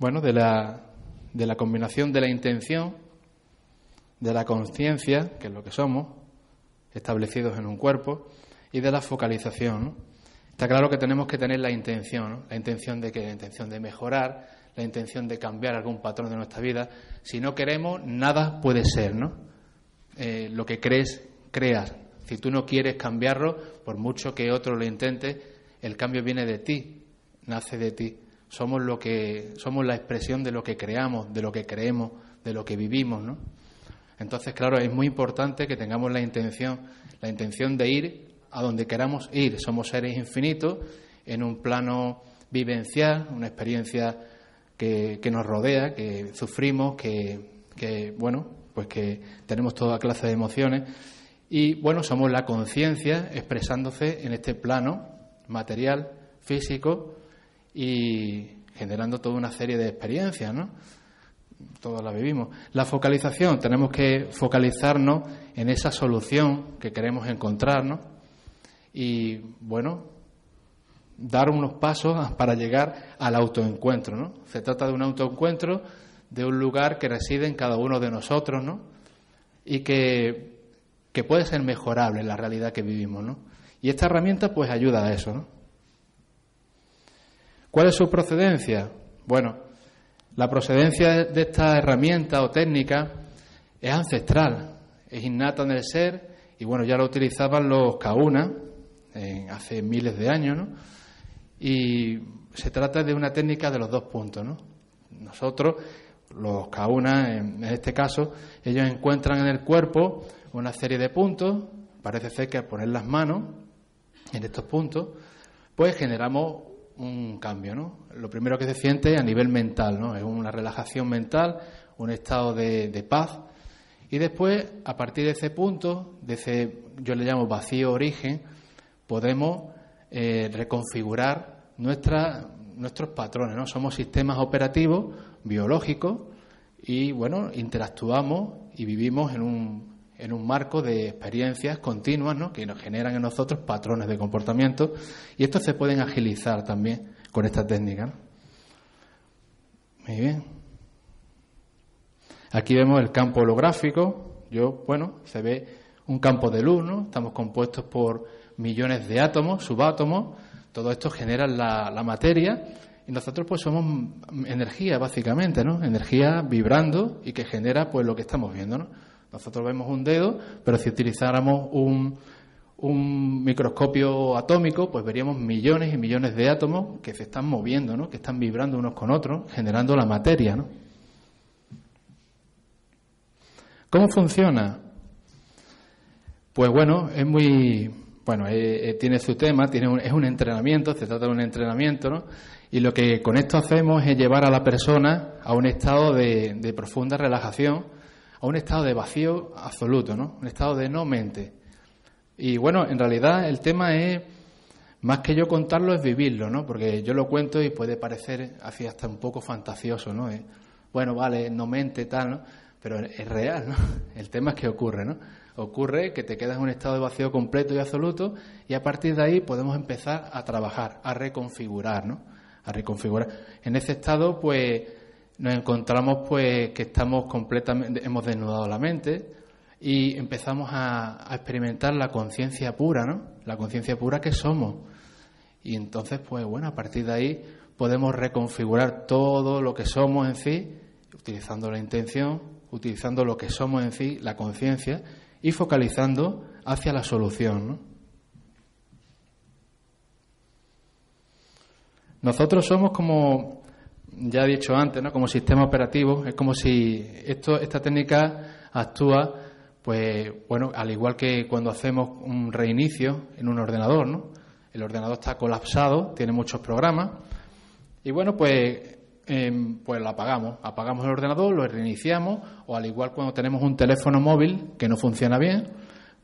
bueno, de la, de la combinación de la intención, de la conciencia, que es lo que somos, establecidos en un cuerpo, y de la focalización. ¿no? Está claro que tenemos que tener la intención, ¿no? la intención de que, la intención de mejorar, la intención de cambiar algún patrón de nuestra vida. Si no queremos, nada puede ser, ¿no? Eh, lo que crees, creas. Si tú no quieres cambiarlo, por mucho que otro lo intente, el cambio viene de ti, nace de ti. Somos lo que somos la expresión de lo que creamos, de lo que creemos, de lo que vivimos, ¿no? Entonces, claro, es muy importante que tengamos la intención, la intención de ir a donde queramos ir. Somos seres infinitos en un plano vivencial, una experiencia que, que nos rodea, que sufrimos, que, que, bueno, pues que tenemos toda clase de emociones. Y bueno, somos la conciencia expresándose en este plano material, físico y generando toda una serie de experiencias, ¿no? Todas las vivimos. La focalización, tenemos que focalizarnos en esa solución que queremos encontrarnos y, bueno, dar unos pasos para llegar al autoencuentro, ¿no? Se trata de un autoencuentro de un lugar que reside en cada uno de nosotros, ¿no? Y que, que puede ser mejorable en la realidad que vivimos, ¿no? Y esta herramienta pues ayuda a eso. ¿no? ¿Cuál es su procedencia? Bueno, la procedencia de esta herramienta o técnica es ancestral, es innata en el ser y bueno, ya lo utilizaban los kauna hace miles de años, ¿no? Y se trata de una técnica de los dos puntos, ¿no? Nosotros, los kauna, en este caso, ellos encuentran en el cuerpo una serie de puntos, parece ser que al poner las manos en estos puntos, pues generamos un cambio, ¿no? Lo primero que se siente a nivel mental, ¿no? Es una relajación mental, un estado de, de paz. Y después, a partir de ese punto, de ese, yo le llamo vacío origen, podemos eh, reconfigurar nuestra, nuestros patrones, ¿no? Somos sistemas operativos biológicos y, bueno, interactuamos y vivimos en un, en un marco de experiencias continuas ¿no? que nos generan en nosotros patrones de comportamiento y estos se pueden agilizar también con esta técnica. Muy bien. Aquí vemos el campo holográfico. Yo, bueno, se ve un campo de luz, ¿no? Estamos compuestos por millones de átomos, subátomos. Todo esto genera la, la materia y nosotros pues somos energía básicamente, ¿no? Energía vibrando y que genera pues lo que estamos viendo, ¿no? Nosotros vemos un dedo, pero si utilizáramos un, un microscopio atómico, pues veríamos millones y millones de átomos que se están moviendo, ¿no? que están vibrando unos con otros, generando la materia. ¿no? ¿Cómo funciona? Pues bueno, es muy. Bueno, eh, eh, tiene su tema, tiene un, es un entrenamiento, se trata de un entrenamiento, ¿no? Y lo que con esto hacemos es llevar a la persona a un estado de, de profunda relajación, a un estado de vacío absoluto, ¿no? Un estado de no mente. Y bueno, en realidad el tema es, más que yo contarlo, es vivirlo, ¿no? Porque yo lo cuento y puede parecer así hasta un poco fantasioso, ¿no? bueno, vale, no mente, tal, ¿no? Pero es real, ¿no? El tema es que ocurre, ¿no? Ocurre que te quedas en un estado de vacío completo y absoluto y a partir de ahí podemos empezar a trabajar, a reconfigurar, ¿no? A reconfigurar. En ese estado, pues, nos encontramos, pues, que estamos completamente, hemos desnudado la mente, y empezamos a, experimentar la conciencia pura, ¿no? La conciencia pura que somos. Y entonces, pues bueno, a partir de ahí podemos reconfigurar todo lo que somos en sí, utilizando la intención, utilizando lo que somos en sí, la conciencia, y focalizando hacia la solución, ¿no? Nosotros somos como, ya he dicho antes, ¿no? como sistema operativo, es como si esto, esta técnica actúa pues bueno, al igual que cuando hacemos un reinicio en un ordenador, ¿no? El ordenador está colapsado, tiene muchos programas y bueno, pues em, pues lo apagamos. Apagamos el ordenador, lo reiniciamos, o al igual cuando tenemos un teléfono móvil que no funciona bien,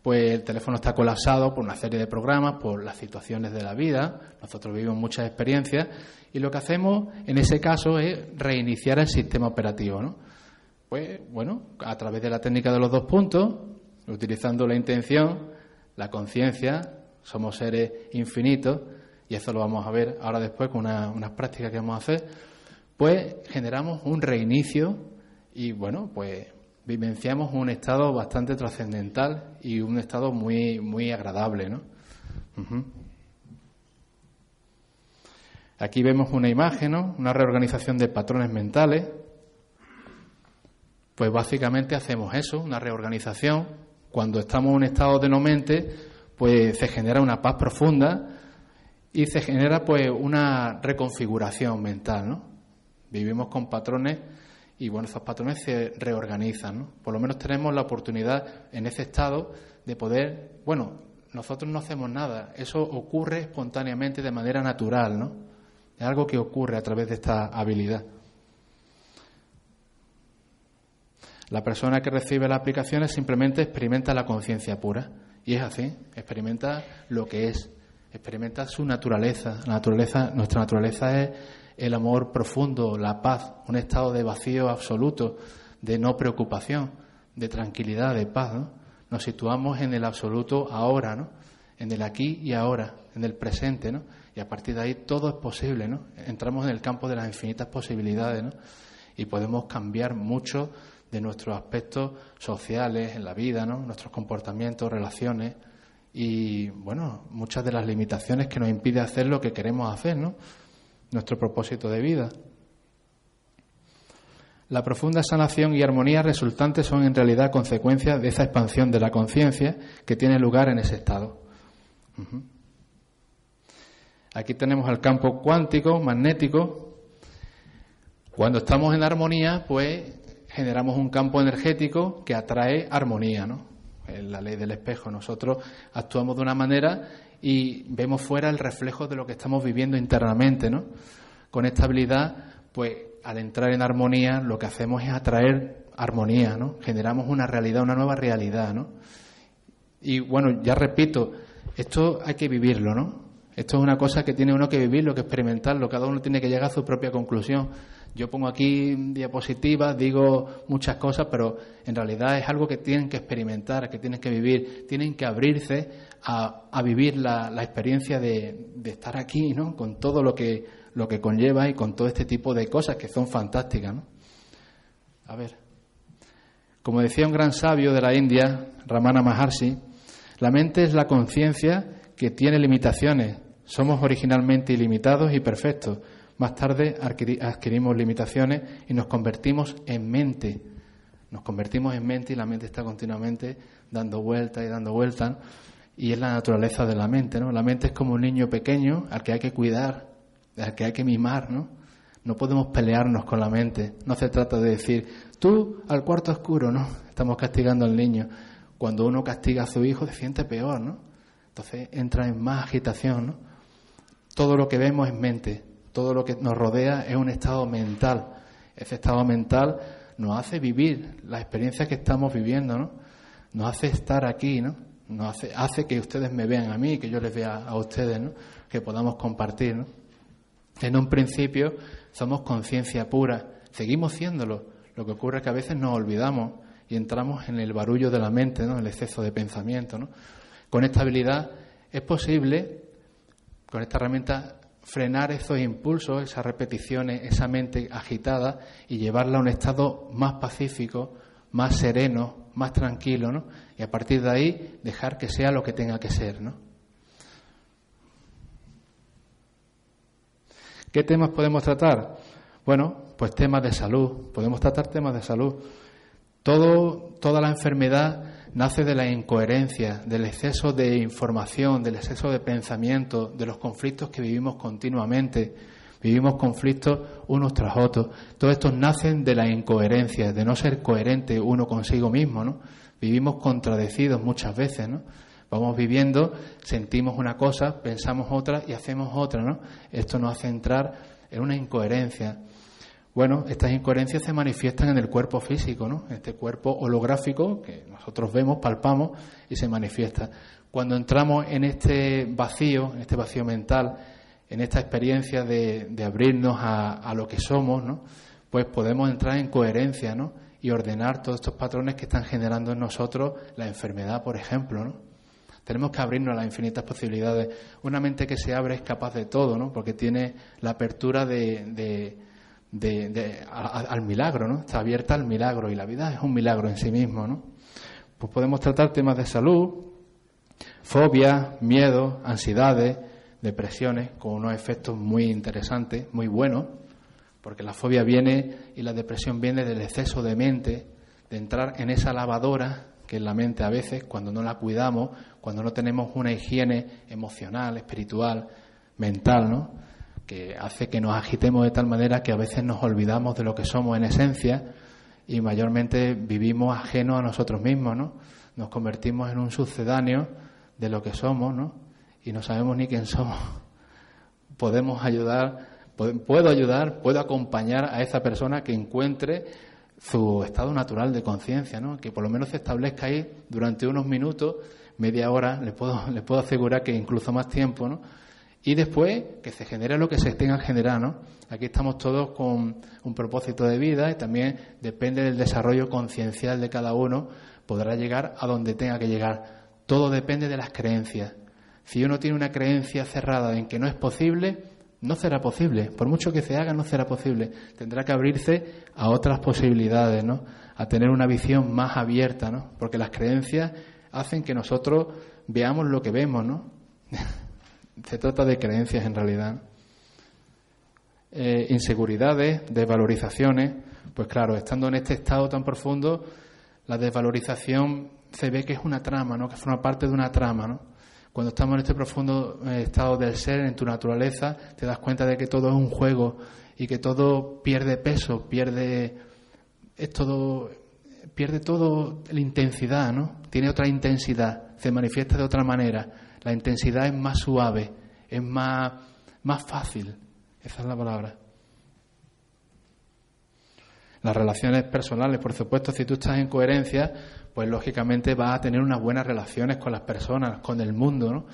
pues el teléfono está colapsado por una serie de programas, por las situaciones de la vida. Nosotros vivimos muchas experiencias y lo que hacemos en ese caso es reiniciar el sistema operativo. ¿no? Pues bueno, a través de la técnica de los dos puntos, utilizando la intención, la conciencia, somos seres infinitos, y eso lo vamos a ver ahora después con unas prácticas que vamos a hacer, pues generamos un reinicio y bueno, pues vivenciamos un estado bastante trascendental y un estado muy, muy agradable, ¿no? Aquí vemos una imagen, ¿no? Una reorganización de patrones mentales. Pues básicamente hacemos eso, una reorganización. Cuando estamos en un estado de no mente, pues se genera una paz profunda y se genera pues una reconfiguración mental, ¿no? Vivimos con patrones y bueno, esos patrones se reorganizan. ¿no? Por lo menos tenemos la oportunidad en ese estado de poder, bueno, nosotros no hacemos nada, eso ocurre espontáneamente de manera natural, ¿no? Es algo que ocurre a través de esta habilidad. La persona que recibe las aplicaciones simplemente experimenta la conciencia pura. Y es así, experimenta lo que es, experimenta su naturaleza. La naturaleza, nuestra naturaleza es el amor profundo, la paz, un estado de vacío absoluto, de no preocupación, de tranquilidad, de paz. Nos situamos en el absoluto ahora, ¿no? en el aquí y ahora, en el presente, ¿no? Y a partir de ahí todo es posible. ¿no? Entramos en el campo de las infinitas posibilidades ¿no? y podemos cambiar mucho de nuestros aspectos sociales en la vida, ¿no? nuestros comportamientos, relaciones y bueno, muchas de las limitaciones que nos impide hacer lo que queremos hacer, ¿no? nuestro propósito de vida. La profunda sanación y armonía resultantes son en realidad consecuencias de esa expansión de la conciencia que tiene lugar en ese estado. Aquí tenemos el campo cuántico, magnético. Cuando estamos en armonía, pues generamos un campo energético que atrae armonía, ¿no? En la ley del espejo. Nosotros actuamos de una manera y vemos fuera el reflejo de lo que estamos viviendo internamente, ¿no? Con esta habilidad, pues al entrar en armonía, lo que hacemos es atraer armonía, ¿no? Generamos una realidad, una nueva realidad, ¿no? Y bueno, ya repito, esto hay que vivirlo, ¿no? Esto es una cosa que tiene uno que vivirlo, que experimentarlo, cada uno tiene que llegar a su propia conclusión. Yo pongo aquí diapositivas, digo muchas cosas, pero en realidad es algo que tienen que experimentar, que tienen que vivir, tienen que abrirse a, vivir la, experiencia de, estar aquí, ¿no? Con todo lo que, lo que conlleva y con todo este tipo de cosas que son fantásticas, ¿no? A ver. Como decía un gran sabio de la India, Ramana Maharshi, la mente es la conciencia que tiene limitaciones. Somos originalmente ilimitados y perfectos. Más tarde adquirimos limitaciones y nos convertimos en mente. Nos convertimos en mente y la mente está continuamente dando vueltas y dando vueltas y es la naturaleza de la mente, ¿no? La mente es como un niño pequeño al que hay que cuidar, al que hay que mimar, ¿no? No podemos pelearnos con la mente. No se trata de decir, tú al cuarto oscuro, ¿no? Estamos castigando al niño. Cuando uno castiga a su hijo se siente peor, ¿no? Entonces entra en más agitación, ¿no? Todo lo que vemos es mente, todo lo que nos rodea es un estado mental. Ese estado mental nos hace vivir la experiencia que estamos viviendo, ¿no? Nos hace estar aquí, ¿no? nos hace, hace que ustedes me vean a mí, que yo les vea a ustedes, ¿no? que podamos compartir. En un principio somos conciencia pura, seguimos siéndolo. Lo que ocurre es que a veces nos olvidamos y entramos en el barullo de la mente, ¿no? el exceso de pensamiento. ¿no? Con esta habilidad es posible, con esta herramienta, frenar esos impulsos, esas repeticiones, esa mente agitada y llevarla a un estado más pacífico, más sereno, más tranquilo, ¿no? Y a partir de ahí dejar que sea lo que tenga que ser, ¿no? ¿Qué temas podemos tratar? Bueno, pues temas de salud. Podemos tratar temas de salud. Todo, toda la enfermedad nace de la incoherencia, del exceso de información, del exceso de pensamiento, de los conflictos que vivimos continuamente Vivimos conflictos unos tras otros. Todos estos nacen de la incoherencia, de no ser coherente uno consigo mismo, ¿no? Vivimos contradecidos muchas veces, ¿no? Vamos viviendo, sentimos una cosa, pensamos otra y hacemos otra, ¿no? Esto nos hace entrar en una incoherencia. Bueno, estas incoherencias se manifiestan en el cuerpo físico, ¿no? Este cuerpo holográfico que nosotros vemos, palpamos y se manifiesta. Cuando entramos en este vacío, en este vacío mental, en esta experiencia de, abrirnos a, lo que somos, ¿no? Pues podemos entrar en coherencia, ¿no? Y ordenar todos estos patrones que están generando en nosotros la enfermedad, por ejemplo, ¿no? Tenemos que abrirnos a las infinitas posibilidades. Una mente que se abre es capaz de todo, ¿no? Porque tiene la apertura de de, al milagro, ¿no? Está abierta al milagro y la vida es un milagro en sí mismo, ¿no? Pues podemos tratar temas de salud, fobias, miedos, ansiedades, depresiones, con unos efectos muy interesantes, muy buenos, porque la fobia viene y la depresión viene del exceso de mente, de entrar en esa lavadora que es la mente a veces, cuando no la cuidamos, cuando no tenemos una higiene emocional, espiritual, mental, ¿no? Que hace que nos agitemos de tal manera que a veces nos olvidamos de lo que somos en esencia y mayormente vivimos ajenos a nosotros mismos, ¿no? Nos convertimos en un sucedáneo de lo que somos, ¿no? Y no sabemos ni quién somos. Podemos ayudar, puedo ayudar, puedo acompañar a esa persona que encuentre su estado natural de conciencia, ¿no? Que por lo menos se establezca ahí durante unos minutos, media hora, le puedo, les puedo asegurar que incluso más tiempo, ¿no? Y después que se genere lo que se tenga que generar. ¿no? Aquí estamos todos con un propósito de vida y también depende del desarrollo conciencial de cada uno, podrá llegar a donde tenga que llegar. Todo depende de las creencias. Si uno tiene una creencia cerrada en que no es posible, no será posible. Por mucho que se haga, no será posible. Tendrá que abrirse a otras posibilidades, ¿no? A tener una visión más abierta, ¿no? Porque las creencias hacen que nosotros veamos lo que vemos, ¿no? Se trata de creencias en realidad. Eh, inseguridades, desvalorizaciones, pues claro, estando en este estado tan profundo, la desvalorización se ve que es una trama, ¿no? que forma parte de una trama. ¿no? Cuando estamos en este profundo eh, estado del ser, en tu naturaleza, te das cuenta de que todo es un juego y que todo pierde peso, pierde, es todo, pierde todo la intensidad, ¿no? Tiene otra intensidad, se manifiesta de otra manera la intensidad es más suave, es más, más fácil. Esa es la palabra. Las relaciones personales, por supuesto, si tú estás en coherencia, pues lógicamente vas a tener unas buenas relaciones con las personas, con el mundo, ¿no?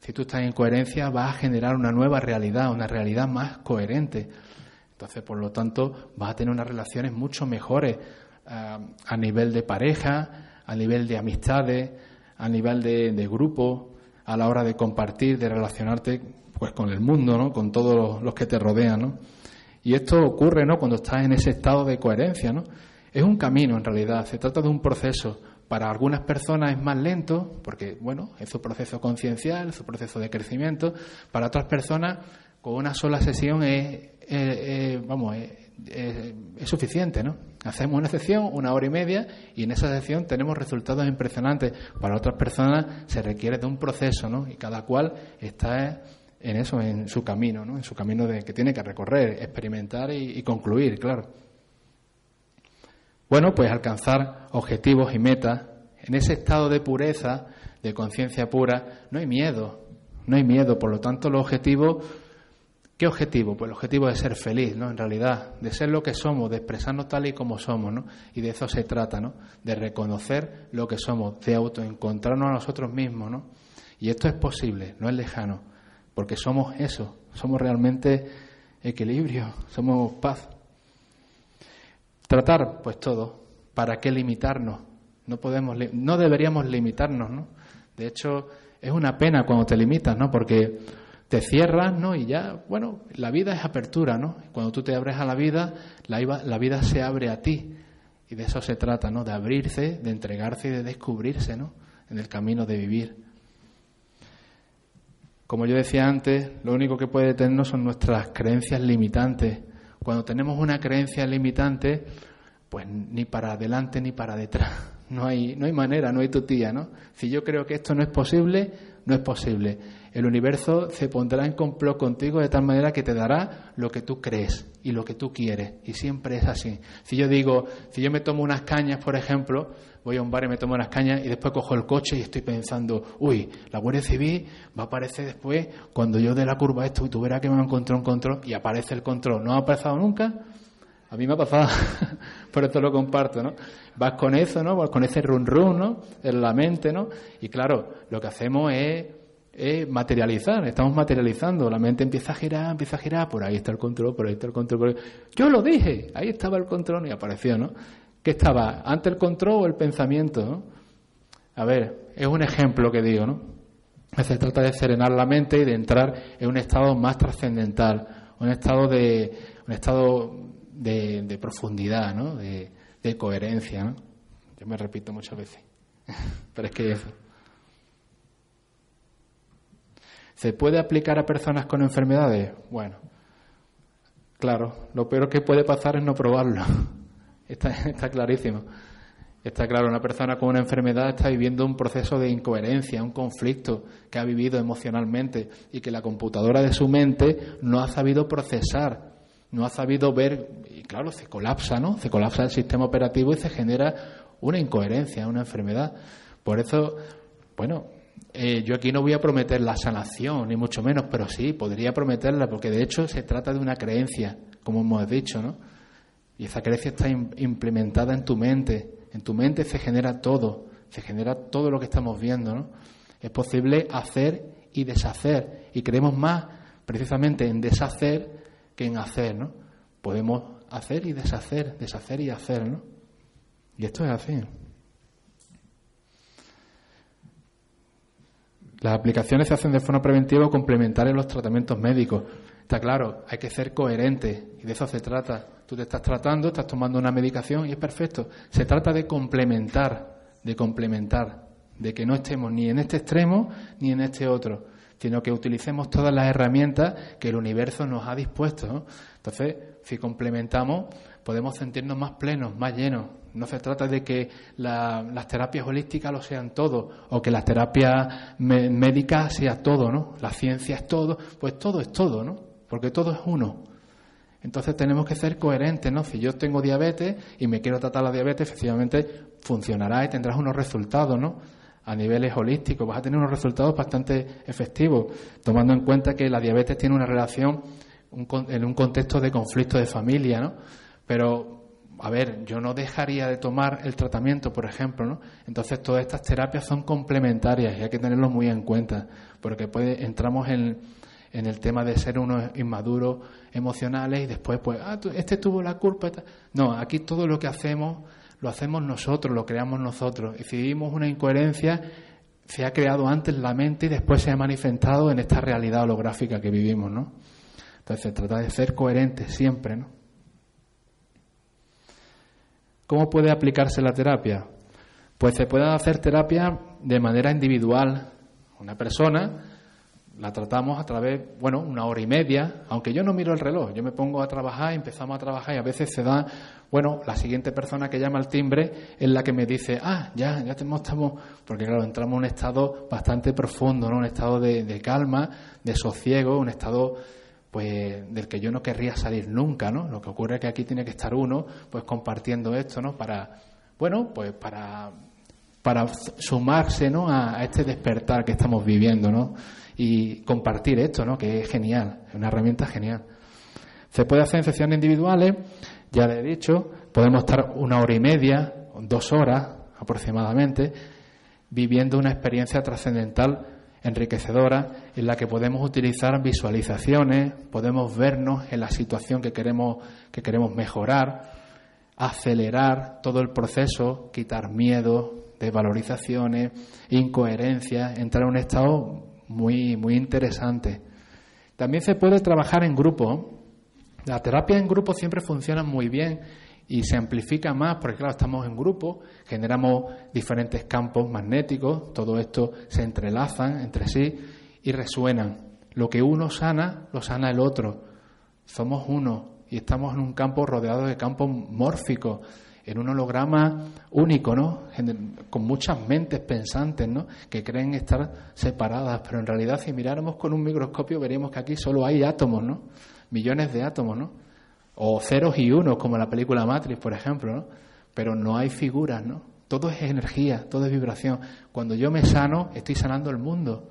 Si tú estás en coherencia, vas a generar una nueva realidad, una realidad más coherente. Entonces, por lo tanto, vas a tener unas relaciones mucho mejores ah, a nivel de pareja, a nivel de amistades, a nivel de, de grupo, a la hora de compartir, de relacionarte pues con el mundo, ¿no? con todos los que te rodean. ¿no? Y esto ocurre ¿no? cuando estás en ese estado de coherencia. ¿no? Es un camino en realidad, se trata de un proceso. Para algunas personas es más lento, porque bueno, es su proceso conciencial, su proceso de crecimiento. Para otras personas, con una sola sesión es, vamos, es, suficiente, ¿no? Hacemos una sesión, una hora y media, y en esa sesión tenemos resultados impresionantes. Para otras personas se requiere de un proceso, ¿no? Y cada cual está en eso, en su camino, ¿no? En su camino de, que tiene que recorrer, experimentar y, y concluir, claro. Bueno, pues alcanzar objetivos y metas. En ese estado de pureza, de conciencia pura, no hay miedo, no hay miedo. Por lo tanto, los objetivos ¿Qué objetivo? Pues el objetivo de ser feliz, ¿no? En realidad, de ser lo que somos, de expresarnos tal y como somos, ¿no? Y de eso se trata, ¿no? De reconocer lo que somos, de autoencontrarnos a nosotros mismos, ¿no? Y esto es posible, no es lejano, porque somos eso, somos realmente equilibrio, somos paz. Tratar, pues todo. ¿Para qué limitarnos? No podemos, no deberíamos limitarnos, ¿no? De hecho, es una pena cuando te limitas, ¿no? Porque te cierras, ¿no? Y ya, bueno, la vida es apertura, ¿no? Cuando tú te abres a la vida, la, la vida se abre a ti. Y de eso se trata, ¿no? De abrirse, de entregarse y de descubrirse, ¿no? En el camino de vivir. Como yo decía antes, lo único que puede detenernos son nuestras creencias limitantes. Cuando tenemos una creencia limitante, pues ni para adelante ni para detrás. No hay, no hay manera, no hay tutía, ¿no? Si yo creo que esto no es posible, no es posible. El universo se pondrá en complot contigo de tal manera que te dará lo que tú crees y lo que tú quieres. Y siempre es así. Si yo digo, si yo me tomo unas cañas, por ejemplo, voy a un bar y me tomo unas cañas y después cojo el coche y estoy pensando, uy, la Guardia Civil va a aparecer después cuando yo dé la curva esto y tú verás que me encontró un control y aparece el control. ¿No ha pasado nunca? A mí me ha pasado, por eso lo comparto, ¿no? Vas con eso, ¿no? Vas con ese run run, ¿no? En la mente, ¿no? Y claro, lo que hacemos es, materializar, estamos materializando, la mente empieza a girar, empieza a girar, por ahí está el control, por ahí está el control, Yo lo dije, ahí estaba el control y apareció, ¿no? ¿Qué estaba? ¿Ante el control o el pensamiento? A ver, es un ejemplo que digo, ¿no? Se trata de serenar la mente y de entrar en un estado más trascendental, un estado de, un estado de, profundidad, ¿no? de, coherencia. ¿no? Yo me repito muchas veces, pero es que eso. ¿Se puede aplicar a personas con enfermedades? Bueno, claro, lo peor que puede pasar es no probarlo. Está, clarísimo. Está claro, una persona con una enfermedad está viviendo un proceso de incoherencia, un conflicto que ha vivido emocionalmente y que la computadora de su mente no ha sabido procesar no ha sabido ver, y claro, se colapsa, ¿no? Se colapsa el sistema operativo y se genera una incoherencia, una enfermedad. Por eso, bueno, eh, yo aquí no voy a prometer la sanación, ni mucho menos, pero sí, podría prometerla, porque de hecho se trata de una creencia, como hemos dicho, ¿no? Y esa creencia está implementada en tu mente. En tu mente se genera todo, se genera todo lo que estamos viendo, ¿no? Es posible hacer y deshacer. Y creemos más precisamente en deshacer que en hacer, ¿no? Podemos hacer y deshacer, deshacer y hacer, ¿no? Y esto es así. Las aplicaciones se hacen de forma preventiva o complementaria en los tratamientos médicos. Está claro, hay que ser coherente y de eso se trata. Tú te estás tratando, estás tomando una medicación y es perfecto. Se trata de complementar, de complementar, de que no estemos ni en este extremo ni en este otro sino que utilicemos todas las herramientas que el universo nos ha dispuesto. Entonces, si complementamos, podemos sentirnos más plenos, más llenos. No se trata de que las terapias holísticas lo sean todo, o que las terapias médicas sea todo, ¿no? La ciencia es todo, pues todo es todo, ¿no? Porque todo es uno. Entonces tenemos que ser coherentes, ¿no? Si yo tengo diabetes y me quiero tratar la diabetes, efectivamente funcionará y tendrás unos resultados, ¿no? a niveles holísticos, vas a tener unos resultados bastante efectivos, tomando en cuenta que la diabetes tiene una relación en un contexto de conflicto de familia, ¿no? Pero, a ver, yo no dejaría de tomar el tratamiento, por ejemplo, ¿no? Entonces, todas estas terapias son complementarias y hay que tenerlo muy en cuenta, porque puede, entramos en, el tema de ser unos inmaduros emocionales y después, pues, ah, este tuvo la culpa. No, aquí todo lo que hacemos lo hacemos nosotros, lo creamos nosotros. Y si vivimos una incoherencia, se ha creado antes la mente y después se ha manifestado en esta realidad holográfica que vivimos, ¿no? Entonces trata de ser coherentes siempre, ¿no? ¿Cómo puede aplicarse la terapia? Pues se puede hacer terapia de manera individual. Una persona la tratamos a través, bueno, una hora y media, aunque yo no miro el reloj, yo me pongo a trabajar, empezamos a trabajar y a veces se da, bueno, la siguiente persona que llama al timbre es la que me dice, ah, ya, ya estamos, porque claro, entramos en un estado bastante profundo, ¿no? Un estado de, calma, de sosiego, un estado pues del que yo no querría salir nunca, ¿no? Lo que ocurre es que aquí tiene que estar uno, pues compartiendo esto, ¿no? Para, bueno, pues para, para sumarse, ¿no? A, a este despertar que estamos viviendo, ¿no? y compartir esto, ¿no? que es genial, es una herramienta genial. Se puede hacer en sesiones individuales, ya le he dicho, podemos estar una hora y media, dos horas aproximadamente, viviendo una experiencia trascendental enriquecedora en la que podemos utilizar visualizaciones, podemos vernos en la situación que queremos, que queremos mejorar, acelerar todo el proceso, quitar miedo, desvalorizaciones, incoherencias, entrar en un estado muy, muy interesante. También se puede trabajar en grupo. La terapia en grupo siempre funciona muy bien y se amplifica más porque, claro, estamos en grupo, generamos diferentes campos magnéticos, todo esto se entrelazan entre sí y resuenan. Lo que uno sana, lo sana el otro. Somos uno y estamos en un campo rodeado de campos mórficos en un holograma único, ¿no? Con muchas mentes pensantes, ¿no? Que creen estar separadas, pero en realidad si miráramos con un microscopio veríamos que aquí solo hay átomos, ¿no? Millones de átomos, ¿no? O ceros y unos, como la película Matrix, por ejemplo, ¿no? Pero no hay figuras, ¿no? Todo es energía, todo es vibración. Cuando yo me sano, estoy sanando el mundo.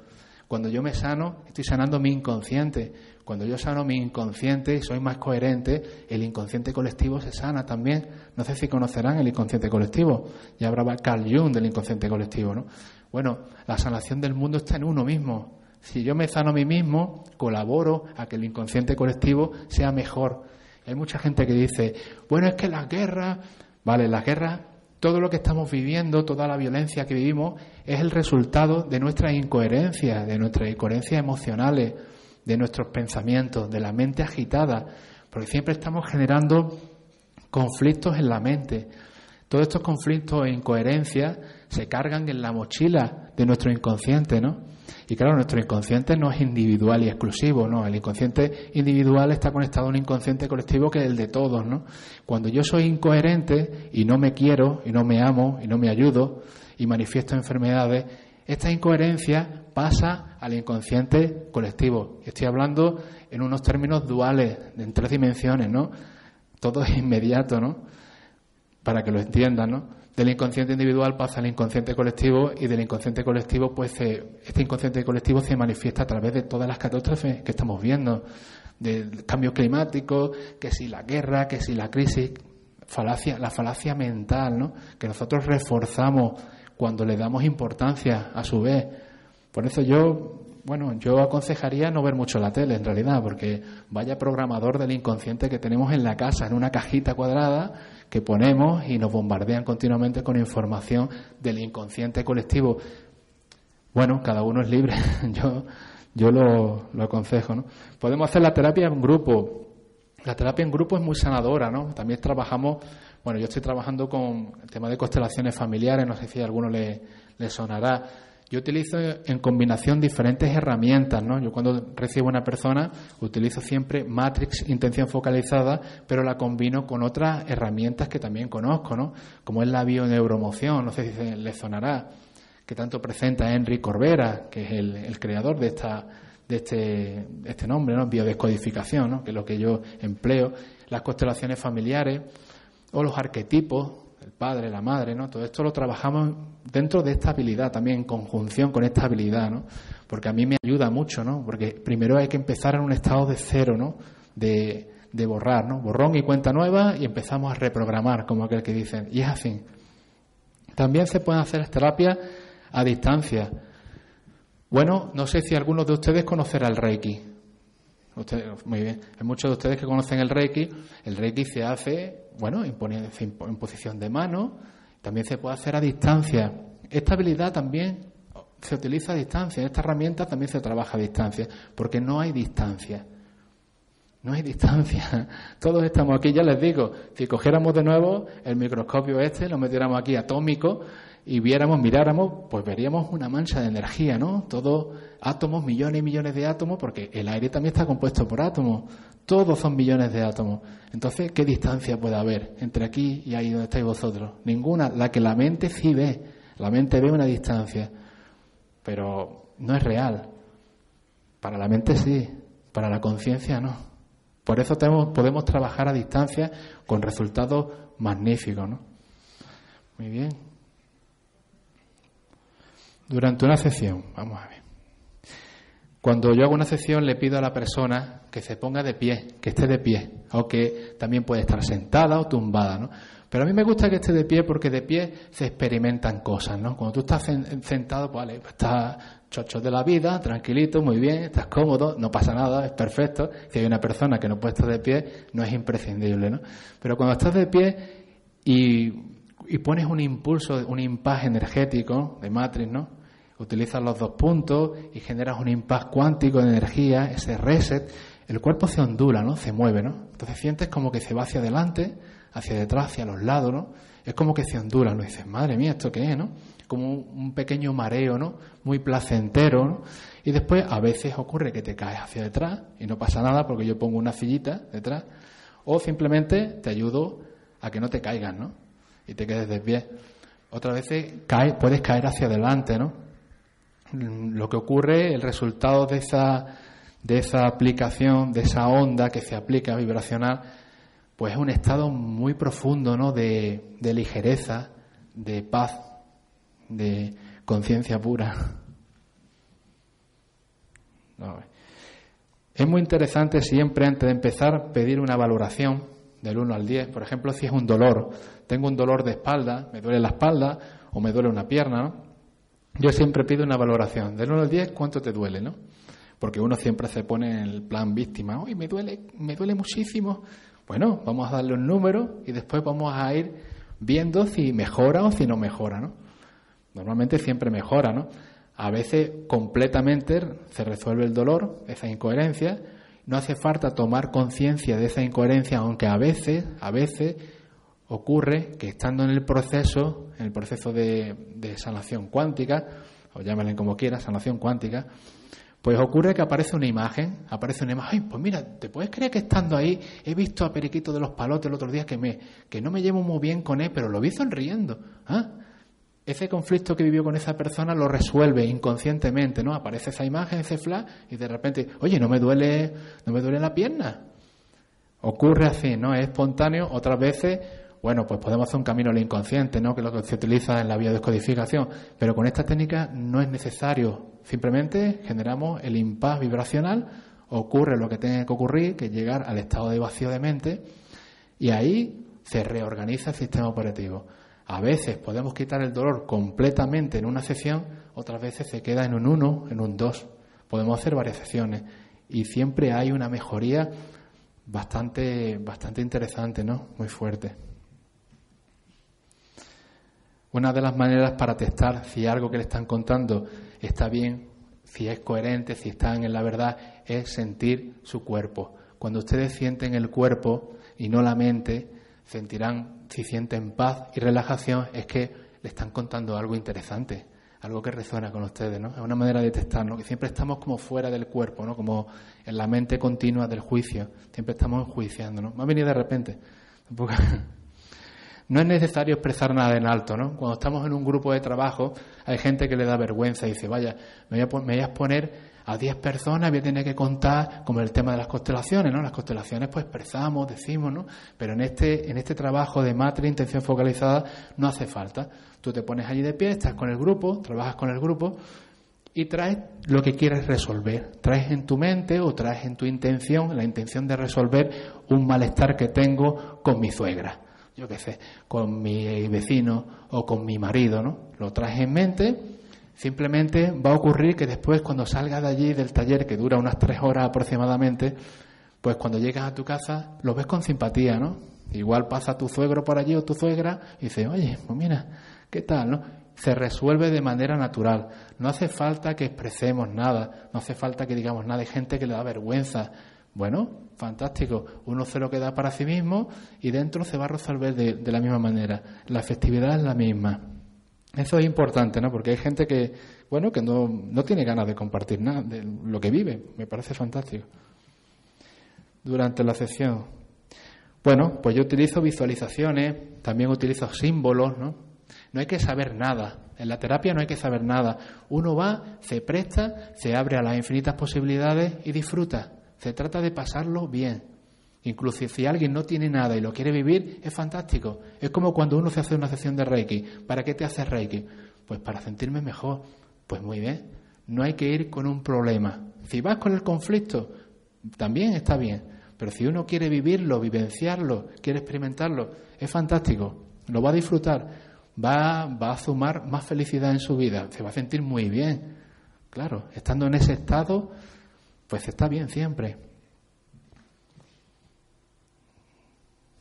Cuando yo me sano, estoy sanando mi inconsciente. Cuando yo sano mi inconsciente y soy más coherente, el inconsciente colectivo se sana también. No sé si conocerán el inconsciente colectivo. Ya hablaba Carl Jung del inconsciente colectivo, ¿no? Bueno, la sanación del mundo está en uno mismo. Si yo me sano a mí mismo, colaboro a que el inconsciente colectivo sea mejor. Hay mucha gente que dice, bueno, es que la guerra, vale, la guerra, todo lo que estamos viviendo, toda la violencia que vivimos, es el resultado de nuestras incoherencias, de nuestras incoherencias emocionales, de nuestros pensamientos, de la mente agitada, porque siempre estamos generando conflictos en la mente. Todos estos conflictos e incoherencias se cargan en la mochila de nuestro inconsciente, ¿no? Y claro, nuestro inconsciente no es individual y exclusivo, ¿no? El inconsciente individual está conectado a un inconsciente colectivo que es el de todos, ¿no? Cuando yo soy incoherente y no me quiero, y no me amo, y no me ayudo, y manifiesto enfermedades, esta incoherencia pasa al inconsciente colectivo. Estoy hablando en unos términos duales, en tres dimensiones, ¿no? Todo es inmediato, ¿no? Para que lo entiendan, ¿no? Del inconsciente individual pasa al inconsciente colectivo y del inconsciente colectivo, pues este inconsciente colectivo se manifiesta a través de todas las catástrofes que estamos viendo, del cambio climático, que si la guerra, que si la crisis, falacia, la falacia mental, ¿no? que nosotros reforzamos cuando le damos importancia a su vez. Por eso yo, bueno, yo aconsejaría no ver mucho la tele en realidad, porque vaya programador del inconsciente que tenemos en la casa, en una cajita cuadrada, que ponemos y nos bombardean continuamente con información del inconsciente colectivo. Bueno, cada uno es libre, yo, yo lo, lo aconsejo. ¿no? Podemos hacer la terapia en grupo. La terapia en grupo es muy sanadora, ¿no? También trabajamos, bueno, yo estoy trabajando con el tema de constelaciones familiares, no sé si a alguno le, le sonará yo utilizo en combinación diferentes herramientas, ¿no? Yo cuando recibo una persona utilizo siempre Matrix Intención Focalizada, pero la combino con otras herramientas que también conozco, ¿no? Como es la bioneuromoción, no sé si le sonará, que tanto presenta Henry Corbera, que es el, creador de esta de este, este nombre, ¿no? Biodescodificación, ¿no? Que es lo que yo empleo, las constelaciones familiares o los arquetipos padre, la madre, ¿no? Todo esto lo trabajamos dentro de esta habilidad, también en conjunción con esta habilidad, ¿no? Porque a mí me ayuda mucho, ¿no? Porque primero hay que empezar en un estado de cero, ¿no? De, de borrar, ¿no? Borrón y cuenta nueva y empezamos a reprogramar, como aquel que dicen. Y es así. También se pueden hacer terapias a distancia. Bueno, no sé si algunos de ustedes conocerá el Reiki muy bien. Hay muchos de ustedes que conocen el Reiki. El Reiki se hace, bueno, en, posición de mano. También se puede hacer a distancia. Esta habilidad también se utiliza a distancia. Esta herramienta también se trabaja a distancia. Porque no hay distancia. No hay distancia. Todos estamos aquí, ya les digo, si cogiéramos de nuevo el microscopio este, lo metiéramos aquí atómico y viéramos, miráramos, pues veríamos una mancha de energía, ¿no? Todos átomos, millones y millones de átomos, porque el aire también está compuesto por átomos. Todos son millones de átomos. Entonces, ¿qué distancia puede haber entre aquí y ahí donde estáis vosotros? Ninguna. La que la mente sí ve. La mente ve una distancia. Pero no es real. Para la mente sí. Para la conciencia no. Por eso podemos trabajar a distancia con resultados magníficos, ¿no? Muy bien durante una sesión. Vamos a ver. Cuando yo hago una sesión le pido a la persona que se ponga de pie, que esté de pie, aunque también puede estar sentada o tumbada, ¿no? Pero a mí me gusta que esté de pie porque de pie se experimentan cosas, ¿no? Cuando tú estás sentado, pues, vale, pues estás chocho de la vida, tranquilito, muy bien, estás cómodo, no pasa nada, es perfecto. Si hay una persona que no puede estar de pie, no es imprescindible, ¿no? Pero cuando estás de pie y, pones un impulso, un impaje energético de matriz, ¿no? Utilizas los dos puntos y generas un impacto cuántico de energía, ese reset, el cuerpo se ondula, ¿no? Se mueve, ¿no? Entonces sientes como que se va hacia adelante, hacia detrás, hacia los lados, ¿no? Es como que se ondula, ¿no? dices, madre mía, ¿esto qué es, no? Como un pequeño mareo, ¿no? Muy placentero, ¿no? Y después a veces ocurre que te caes hacia detrás y no pasa nada porque yo pongo una sillita detrás. O simplemente te ayudo a que no te caigas, ¿no? Y te quedes de pie. Otras veces cae, puedes caer hacia adelante, ¿no? Lo que ocurre, el resultado de esa, de esa aplicación, de esa onda que se aplica vibracional, pues es un estado muy profundo ¿no? de, de ligereza, de paz, de conciencia pura. Es muy interesante siempre antes de empezar pedir una valoración del 1 al 10. Por ejemplo, si es un dolor, tengo un dolor de espalda, me duele la espalda o me duele una pierna, ¿no? Yo siempre pido una valoración. Del 1 al 10, ¿cuánto te duele, no? Porque uno siempre se pone en el plan víctima. Uy, me duele, me duele muchísimo. Bueno, vamos a darle un número y después vamos a ir viendo si mejora o si no mejora, ¿no? Normalmente siempre mejora, ¿no? A veces completamente se resuelve el dolor, esa incoherencia. No hace falta tomar conciencia de esa incoherencia, aunque a veces, a veces ocurre que estando en el proceso, en el proceso de, sanación cuántica, o llámenle como quiera, sanación cuántica, pues ocurre que aparece una imagen, aparece una imagen, Ay, pues mira, ¿te puedes creer que estando ahí he visto a Periquito de los Palotes el otro día que, me, que no me llevo muy bien con él, pero lo vi sonriendo? ¿Ah? Ese conflicto que vivió con esa persona lo resuelve inconscientemente, ¿no? Aparece esa imagen, ese flash, y de repente, oye, no me duele, no me duele la pierna. Ocurre así, ¿no? Es espontáneo, otras veces bueno, pues podemos hacer un camino al inconsciente, ¿no? que es lo que se utiliza en la biodescodificación, pero con esta técnica no es necesario, simplemente generamos el impas vibracional, ocurre lo que tiene que ocurrir, que es llegar al estado de vacío de mente, y ahí se reorganiza el sistema operativo. A veces podemos quitar el dolor completamente en una sesión, otras veces se queda en un 1, en un 2. Podemos hacer varias sesiones y siempre hay una mejoría bastante, bastante interesante, ¿no? Muy fuerte. Una de las maneras para testar si algo que le están contando está bien, si es coherente, si están en la verdad, es sentir su cuerpo. Cuando ustedes sienten el cuerpo y no la mente, sentirán, si sienten paz y relajación, es que le están contando algo interesante, algo que resuena con ustedes, ¿no? Es una manera de testarnos, que siempre estamos como fuera del cuerpo, ¿no? Como en la mente continua del juicio, siempre estamos enjuiciando, ¿no? Me ha venido de repente. No es necesario expresar nada en alto, ¿no? Cuando estamos en un grupo de trabajo, hay gente que le da vergüenza y dice, vaya, me voy a, exponer a 10 personas, voy a tener que contar como el tema de las constelaciones, ¿no? Las constelaciones pues expresamos, decimos, ¿no? Pero en este, en este trabajo de matriz, intención focalizada, no hace falta. Tú te pones allí de pie, estás con el grupo, trabajas con el grupo y traes lo que quieres resolver. Traes en tu mente o traes en tu intención la intención de resolver un malestar que tengo con mi suegra yo qué sé, con mi vecino o con mi marido, ¿no? Lo traes en mente, simplemente va a ocurrir que después cuando salgas de allí del taller, que dura unas tres horas aproximadamente, pues cuando llegas a tu casa lo ves con simpatía, ¿no? Igual pasa tu suegro por allí o tu suegra y dice, oye, pues mira, ¿qué tal, no? Se resuelve de manera natural. No hace falta que expresemos nada, no hace falta que digamos nada. Hay gente que le da vergüenza bueno, fantástico. Uno se lo queda para sí mismo y dentro se va a resolver de, la misma manera. La efectividad es la misma. Eso es importante, ¿no? Porque hay gente que, bueno, que no, no tiene ganas de compartir nada de lo que vive. Me parece fantástico. Durante la sesión. Bueno, pues yo utilizo visualizaciones, también utilizo símbolos, ¿no? No hay que saber nada. En la terapia no hay que saber nada. Uno va, se presta, se abre a las infinitas posibilidades y disfruta. Se trata de pasarlo bien. Incluso si alguien no tiene nada y lo quiere vivir, es fantástico. Es como cuando uno se hace una sesión de Reiki. ¿Para qué te haces Reiki? Pues para sentirme mejor. Pues muy bien. No hay que ir con un problema. Si vas con el conflicto, también está bien. Pero si uno quiere vivirlo, vivenciarlo, quiere experimentarlo, es fantástico. Lo va a disfrutar. Va, va a sumar más felicidad en su vida. Se va a sentir muy bien. Claro, estando en ese estado pues está bien siempre.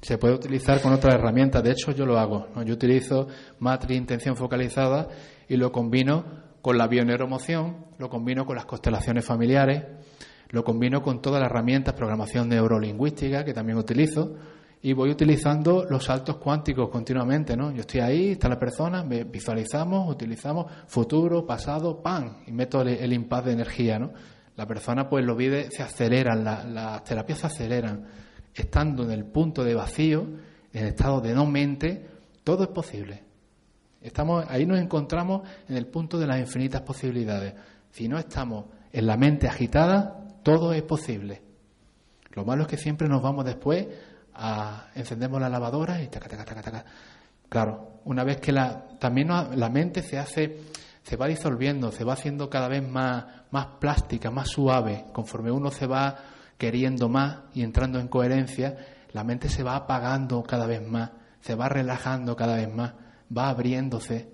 Se puede utilizar con otras herramientas, de hecho yo lo hago. Yo utilizo matriz intención focalizada y lo combino con la bioneuromoción, lo combino con las constelaciones familiares, lo combino con todas las herramientas, programación neurolingüística que también utilizo, y voy utilizando los saltos cuánticos continuamente, ¿no? Yo estoy ahí, está la persona, visualizamos, utilizamos futuro, pasado, pan, y meto el, el impas de energía, ¿no? La persona pues lo vive, se aceleran, las terapias se aceleran. Estando en el punto de vacío, en el estado de no mente, todo es posible. Estamos, ahí nos encontramos en el punto de las infinitas posibilidades. Si no estamos en la mente agitada, todo es posible. Lo malo es que siempre nos vamos después a encendemos la lavadora y taca, taca, taca, taca. Claro, una vez que la, también la mente se hace se va disolviendo, se va haciendo cada vez más, más plástica, más suave. Conforme uno se va queriendo más y entrando en coherencia, la mente se va apagando cada vez más, se va relajando cada vez más, va abriéndose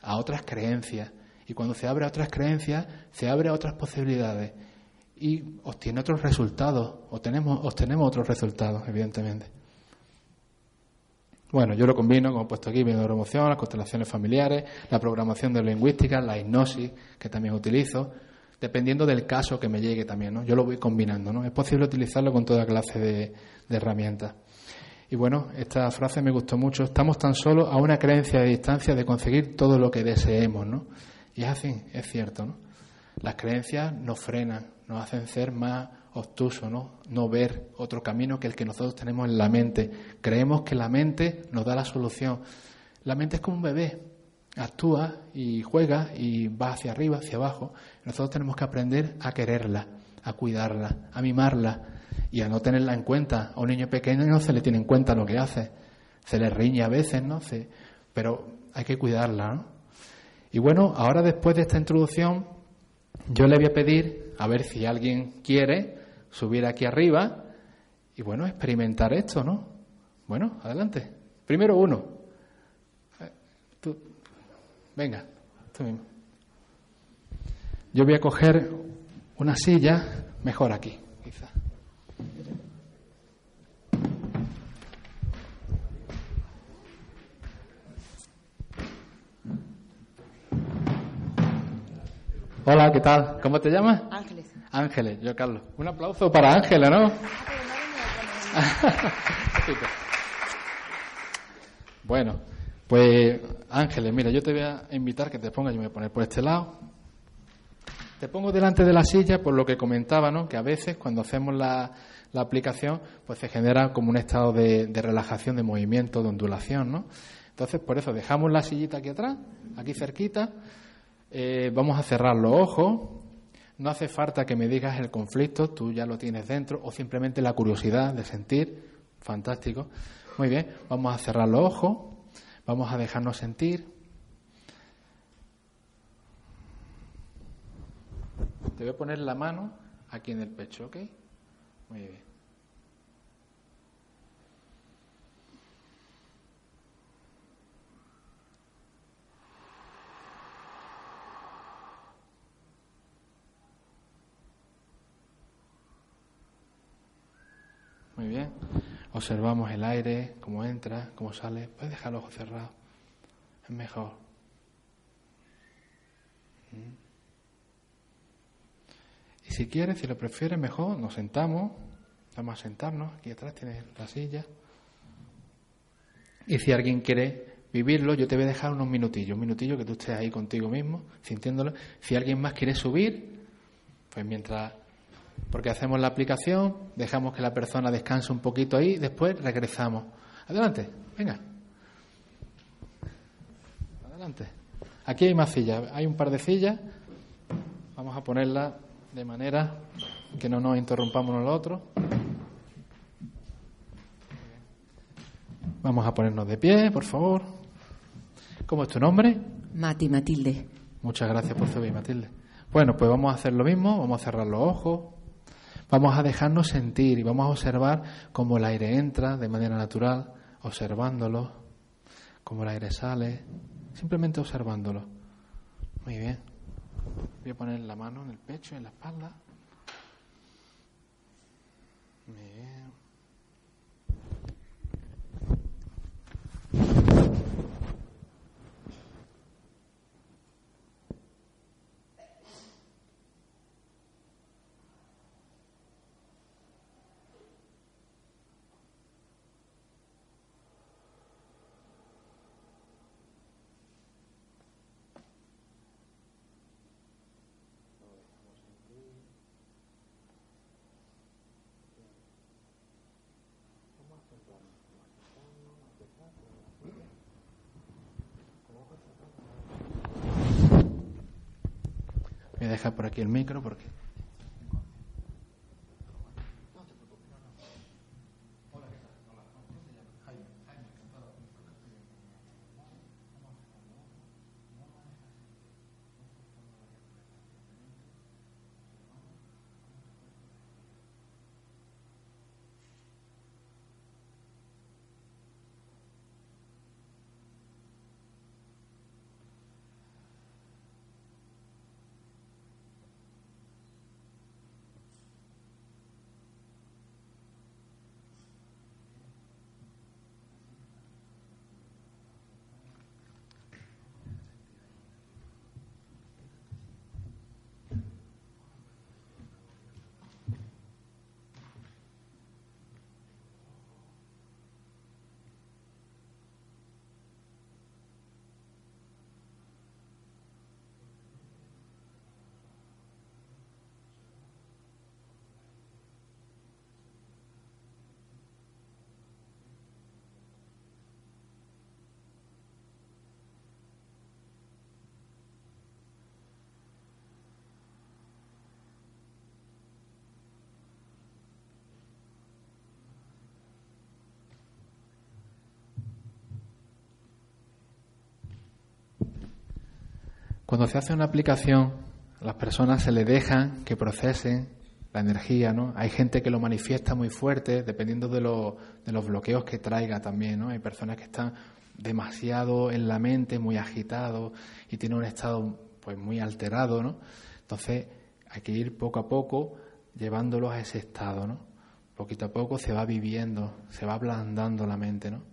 a otras creencias. Y cuando se abre a otras creencias, se abre a otras posibilidades y obtiene otros resultados, obtenemos, otros resultados, evidentemente. Bueno, yo lo combino, como he puesto aquí, promoción, las constelaciones familiares, la programación de lingüística, la hipnosis, que también utilizo, dependiendo del caso que me llegue también, ¿no? Yo lo voy combinando, ¿no? Es posible utilizarlo con toda clase de, herramientas. Y bueno, esta frase me gustó mucho. Estamos tan solo a una creencia de distancia de conseguir todo lo que deseemos, ¿no? Y es así, es cierto, ¿no? Las creencias nos frenan, nos hacen ser más obtusos, ¿no? No ver otro camino que el que nosotros tenemos en la mente. Creemos que la mente nos da la solución. La mente es como un bebé, actúa y juega y va hacia arriba, hacia abajo. Nosotros tenemos que aprender a quererla, a cuidarla, a mimarla y a no tenerla en cuenta. A un niño pequeño no se le tiene en cuenta lo que hace. Se le riñe a veces, ¿no? pero hay que cuidarla, ¿no? Y bueno, ahora después de esta introducción, yo le voy a pedir a ver si alguien quiere subir aquí arriba y bueno, experimentar esto, ¿no? Bueno, adelante. Primero uno. Venga, tú mismo. Yo voy a coger una silla, mejor aquí, quizá. Hola, ¿qué tal? ¿Cómo te llamas? Ángeles. Ángeles, yo Carlos. Un aplauso para Ángeles, ¿no? bueno, pues Ángeles, mira, yo te voy a invitar que te pongas, yo me voy a poner por este lado. Te pongo delante de la silla por lo que comentaba, ¿no? Que a veces cuando hacemos la, la aplicación, pues se genera como un estado de, de relajación, de movimiento, de ondulación, ¿no? Entonces, por eso dejamos la sillita aquí atrás, aquí cerquita, eh, vamos a cerrar los ojos. No hace falta que me digas el conflicto, tú ya lo tienes dentro, o simplemente la curiosidad de sentir. Fantástico. Muy bien, vamos a cerrar los ojos, vamos a dejarnos sentir. Te voy a poner la mano aquí en el pecho, ¿ok? Muy bien. Muy bien. Observamos el aire, cómo entra, cómo sale. Puedes dejar los ojos cerrados. Es mejor. Y si quieres, si lo prefieres, mejor, nos sentamos. Vamos a sentarnos. Aquí atrás tienes la silla. Y si alguien quiere vivirlo, yo te voy a dejar unos minutillos, un minutillo que tú estés ahí contigo mismo, sintiéndolo. Si alguien más quiere subir, pues mientras porque hacemos la aplicación, dejamos que la persona descanse un poquito ahí, después regresamos. Adelante, venga. Adelante. Aquí hay más sillas, hay un par de sillas. Vamos a ponerlas de manera que no nos interrumpamos uno al otro. Vamos a ponernos de pie, por favor. ¿Cómo es tu nombre? Mati Matilde. Muchas gracias por subir, Matilde. Bueno, pues vamos a hacer lo mismo, vamos a cerrar los ojos, Vamos a dejarnos sentir y vamos a observar cómo el aire entra de manera natural, observándolo, cómo el aire sale, simplemente observándolo. Muy bien. Voy a poner la mano en el pecho, en la espalda. Muy bien. Voy a dejar por aquí el micro porque Cuando se hace una aplicación, las personas se le dejan que procesen la energía, ¿no? Hay gente que lo manifiesta muy fuerte, dependiendo de, de los bloqueos que traiga también, ¿no? Hay personas que están demasiado en la mente, muy agitados y tienen un estado pues muy alterado, ¿no? Entonces hay que ir poco a poco llevándolos a ese estado, ¿no? Poquito a poco se va viviendo, se va ablandando la mente, ¿no?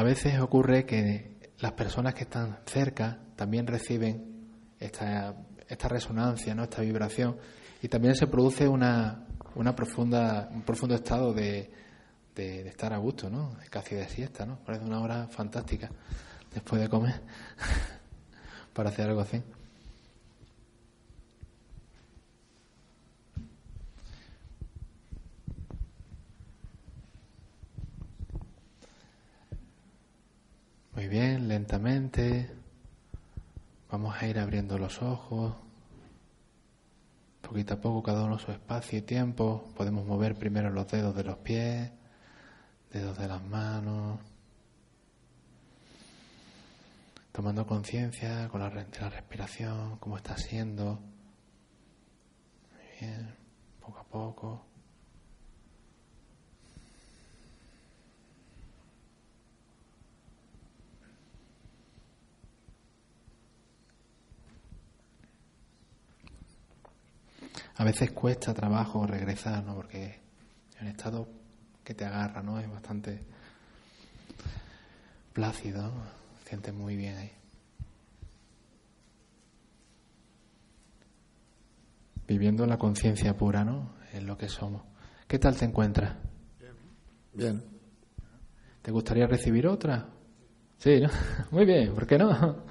A veces ocurre que las personas que están cerca también reciben esta, esta resonancia, ¿no? esta vibración, y también se produce una, una profunda, un profundo estado de, de, estar a gusto, ¿no? casi de siesta, ¿no? parece una hora fantástica después de comer para hacer algo así. Muy bien, lentamente vamos a ir abriendo los ojos. Poquito a poco, cada uno su espacio y tiempo. Podemos mover primero los dedos de los pies, dedos de las manos. Tomando conciencia con la, la respiración, cómo está siendo. Muy bien, poco a poco. A veces cuesta trabajo regresar, ¿no? Porque el estado que te agarra, ¿no? Es bastante plácido, ¿no? Sientes muy bien ahí. Viviendo la conciencia pura, ¿no? En lo que somos. ¿Qué tal te encuentras? Bien. ¿Te gustaría recibir otra? Sí, ¿no? Muy bien, ¿por qué no?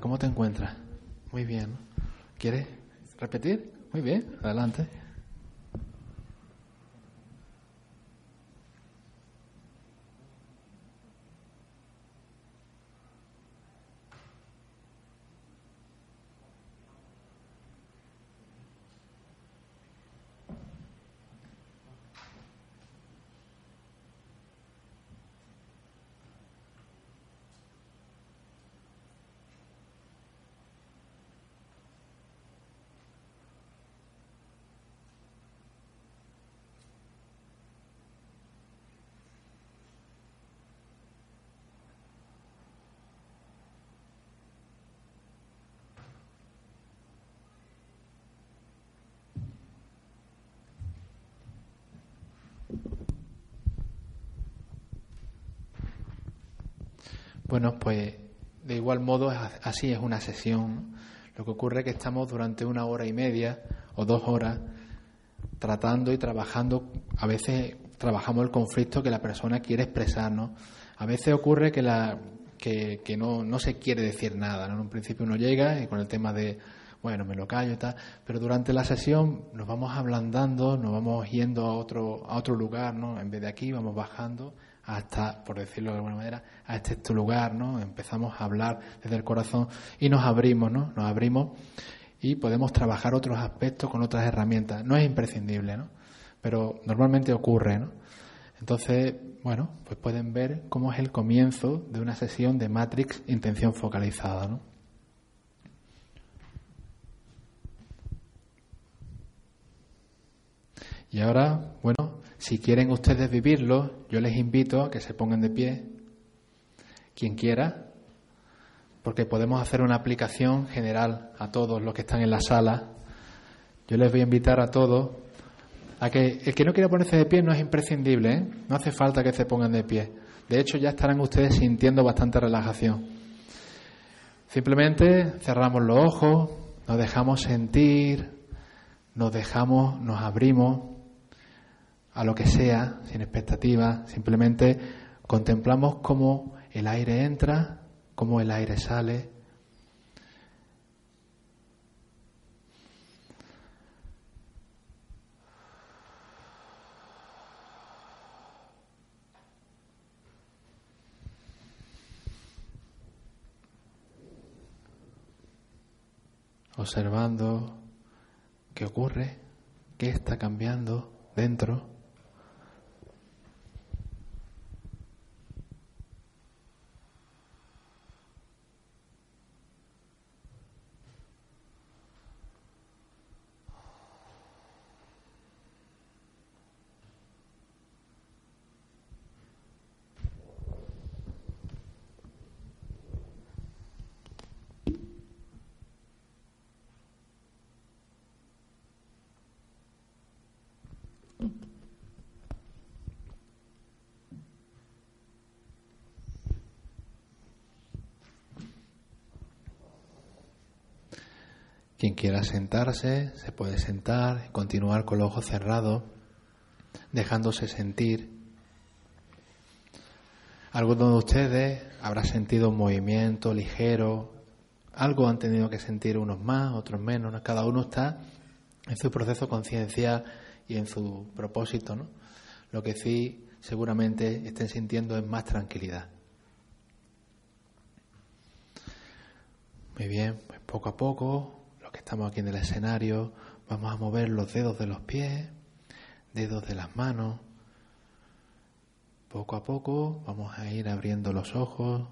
¿Cómo te encuentras? Muy bien. ¿Quieres repetir? Muy bien, adelante. Bueno, pues de igual modo así es una sesión. Lo que ocurre es que estamos durante una hora y media o dos horas tratando y trabajando. A veces trabajamos el conflicto que la persona quiere expresarnos. A veces ocurre que, la, que, no, no, se quiere decir nada. En un principio uno llega y con el tema de, bueno, me lo callo y tal, pero durante la sesión nos vamos ablandando, nos vamos yendo a otro, a otro lugar, ¿no? En vez de aquí vamos bajando hasta, por decirlo de alguna manera, a este tu lugar, ¿no? Empezamos a hablar desde el corazón y nos abrimos, ¿no? Nos abrimos y podemos trabajar otros aspectos con otras herramientas. No es imprescindible, ¿no? Pero normalmente ocurre, ¿no? Entonces, bueno, pues pueden ver cómo es el comienzo de una sesión de Matrix Intención Focalizada, ¿no? Y ahora, bueno, si quieren ustedes vivirlo, yo les invito a que se pongan de pie, quien quiera, porque podemos hacer una aplicación general a todos los que están en la sala. Yo les voy a invitar a todos a que el que no quiera ponerse de pie no es imprescindible, ¿eh? no hace falta que se pongan de pie. De hecho, ya estarán ustedes sintiendo bastante relajación. Simplemente cerramos los ojos, nos dejamos sentir, nos dejamos, nos abrimos a lo que sea, sin expectativas, simplemente contemplamos cómo el aire entra, cómo el aire sale. Observando qué ocurre, qué está cambiando dentro. Quien quiera sentarse, se puede sentar y continuar con los ojos cerrados, dejándose sentir. Algunos de ustedes habrá sentido un movimiento ligero, algo han tenido que sentir unos más, otros menos, cada uno está en su proceso conciencial y en su propósito, ¿no? Lo que sí seguramente estén sintiendo es más tranquilidad. Muy bien, pues poco a poco estamos aquí en el escenario, vamos a mover los dedos de los pies, dedos de las manos. Poco a poco vamos a ir abriendo los ojos,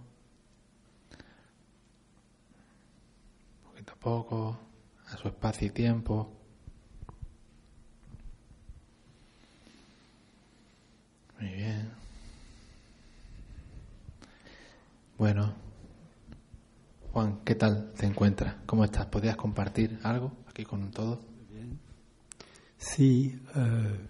poquito a poco, a su espacio y tiempo. Muy bien. Bueno, Juan, ¿qué tal te encuentras? ¿Cómo estás? ¿Podrías compartir algo aquí con todos? Sí, eh,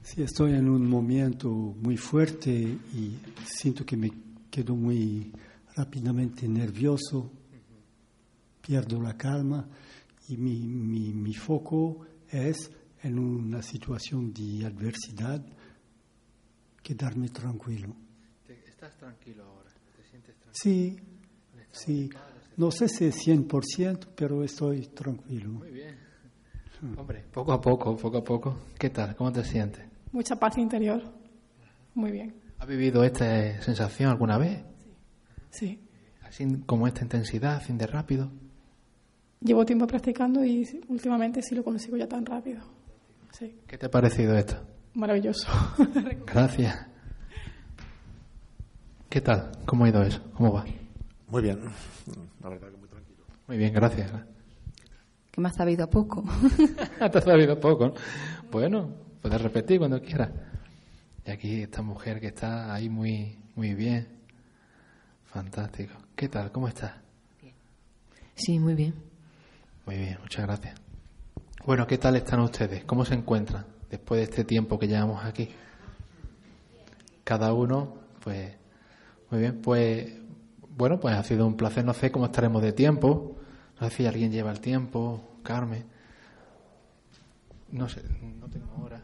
sí, estoy en un momento muy fuerte y siento que me quedo muy rápidamente nervioso, pierdo la calma y mi, mi, mi foco es en una situación de adversidad quedarme tranquilo. ¿Estás tranquilo ahora? ¿Te sientes tranquilo? Sí, Sí, no sé si es 100%, pero estoy tranquilo. Muy bien. Hombre, poco a poco, poco a poco. ¿Qué tal? ¿Cómo te sientes? Mucha paz interior. Muy bien. ¿Has vivido esta sensación alguna vez? Sí. Así como esta intensidad, fin de rápido. Llevo tiempo practicando y últimamente sí lo consigo ya tan rápido. Sí. ¿Qué te ha parecido esto? Maravilloso. Gracias. ¿Qué tal? ¿Cómo ha ido eso? ¿Cómo va? Muy bien. La verdad que muy tranquilo. Muy bien, gracias. Que me ha sabido poco. Te ha sabido poco. ¿no? Bueno, puedes repetir cuando quieras. Y aquí esta mujer que está ahí muy, muy bien. Fantástico. ¿Qué tal? ¿Cómo estás? Sí, muy bien. Muy bien, muchas gracias. Bueno, ¿qué tal están ustedes? ¿Cómo se encuentran después de este tiempo que llevamos aquí? Cada uno, pues, muy bien, pues, bueno, pues ha sido un placer. No sé cómo estaremos de tiempo. No sé si alguien lleva el tiempo, Carmen. No sé, no tengo hora.